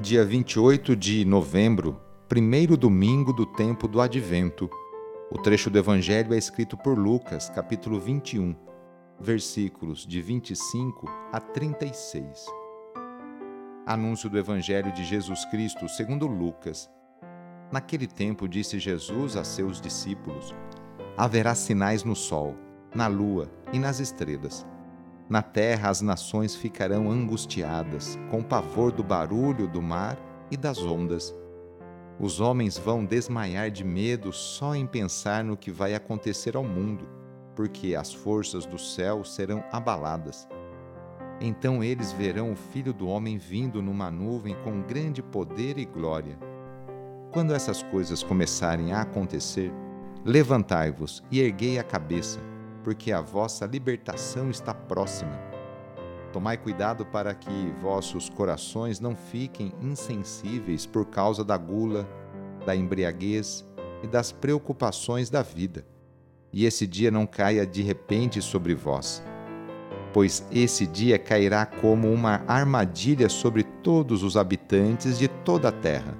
dia 28 de novembro, primeiro domingo do tempo do Advento. O trecho do Evangelho é escrito por Lucas, capítulo 21, versículos de 25 a 36. Anúncio do Evangelho de Jesus Cristo segundo Lucas. Naquele tempo disse Jesus a seus discípulos: Haverá sinais no sol, na lua e nas estrelas na terra as nações ficarão angustiadas, com pavor do barulho do mar e das ondas. Os homens vão desmaiar de medo só em pensar no que vai acontecer ao mundo, porque as forças do céu serão abaladas. Então eles verão o Filho do Homem vindo numa nuvem com grande poder e glória. Quando essas coisas começarem a acontecer, levantai-vos e erguei a cabeça porque a vossa libertação está próxima. Tomai cuidado para que vossos corações não fiquem insensíveis por causa da gula, da embriaguez e das preocupações da vida, e esse dia não caia de repente sobre vós. Pois esse dia cairá como uma armadilha sobre todos os habitantes de toda a terra.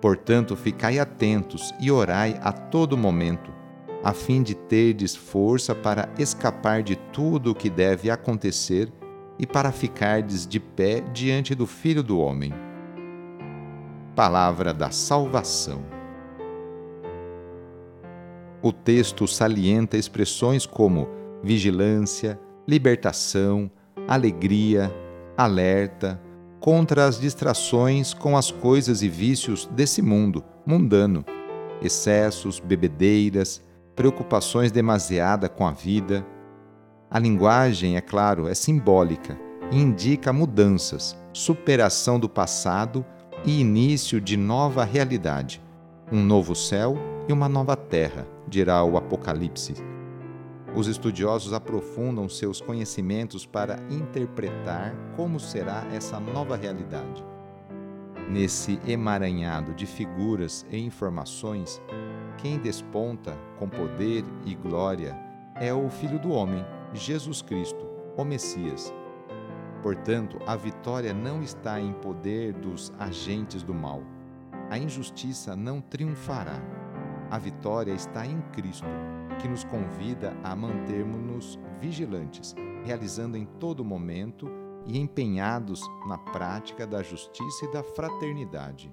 Portanto, ficai atentos e orai a todo momento a fim de terdes força para escapar de tudo o que deve acontecer e para ficardes de pé diante do Filho do Homem. Palavra da Salvação. O texto salienta expressões como vigilância, libertação, alegria, alerta, contra as distrações com as coisas e vícios desse mundo mundano, excessos, bebedeiras, preocupações demasiada com a vida. A linguagem, é claro, é simbólica e indica mudanças, superação do passado e início de nova realidade, um novo céu e uma nova terra, dirá o Apocalipse. Os estudiosos aprofundam seus conhecimentos para interpretar como será essa nova realidade. Nesse emaranhado de figuras e informações, quem desponta com poder e glória é o Filho do Homem, Jesus Cristo, o Messias. Portanto, a vitória não está em poder dos agentes do mal. A injustiça não triunfará. A vitória está em Cristo, que nos convida a mantermos-nos vigilantes, realizando em todo momento e empenhados na prática da justiça e da fraternidade.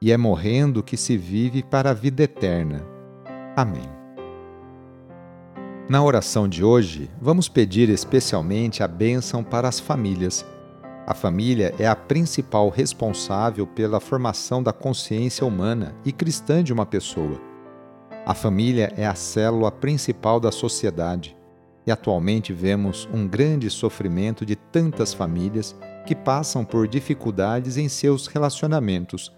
e é morrendo que se vive para a vida eterna. Amém. Na oração de hoje, vamos pedir especialmente a bênção para as famílias. A família é a principal responsável pela formação da consciência humana e cristã de uma pessoa. A família é a célula principal da sociedade e atualmente vemos um grande sofrimento de tantas famílias que passam por dificuldades em seus relacionamentos.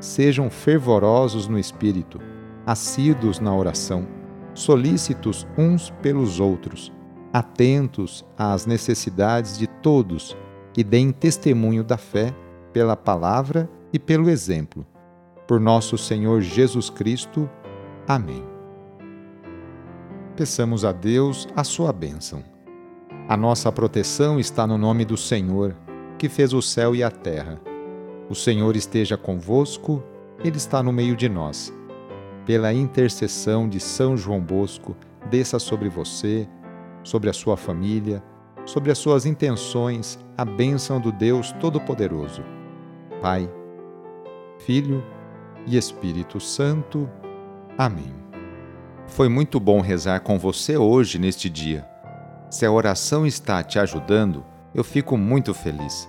sejam fervorosos no espírito, assíduos na oração, solícitos uns pelos outros, atentos às necessidades de todos e deem testemunho da fé pela palavra e pelo exemplo por nosso Senhor Jesus Cristo. Amém. Peçamos a Deus a sua bênção. A nossa proteção está no nome do Senhor, que fez o céu e a terra. O Senhor esteja convosco, Ele está no meio de nós. Pela intercessão de São João Bosco, desça sobre você, sobre a sua família, sobre as suas intenções, a bênção do Deus Todo-Poderoso. Pai, Filho e Espírito Santo. Amém. Foi muito bom rezar com você hoje neste dia. Se a oração está te ajudando, eu fico muito feliz.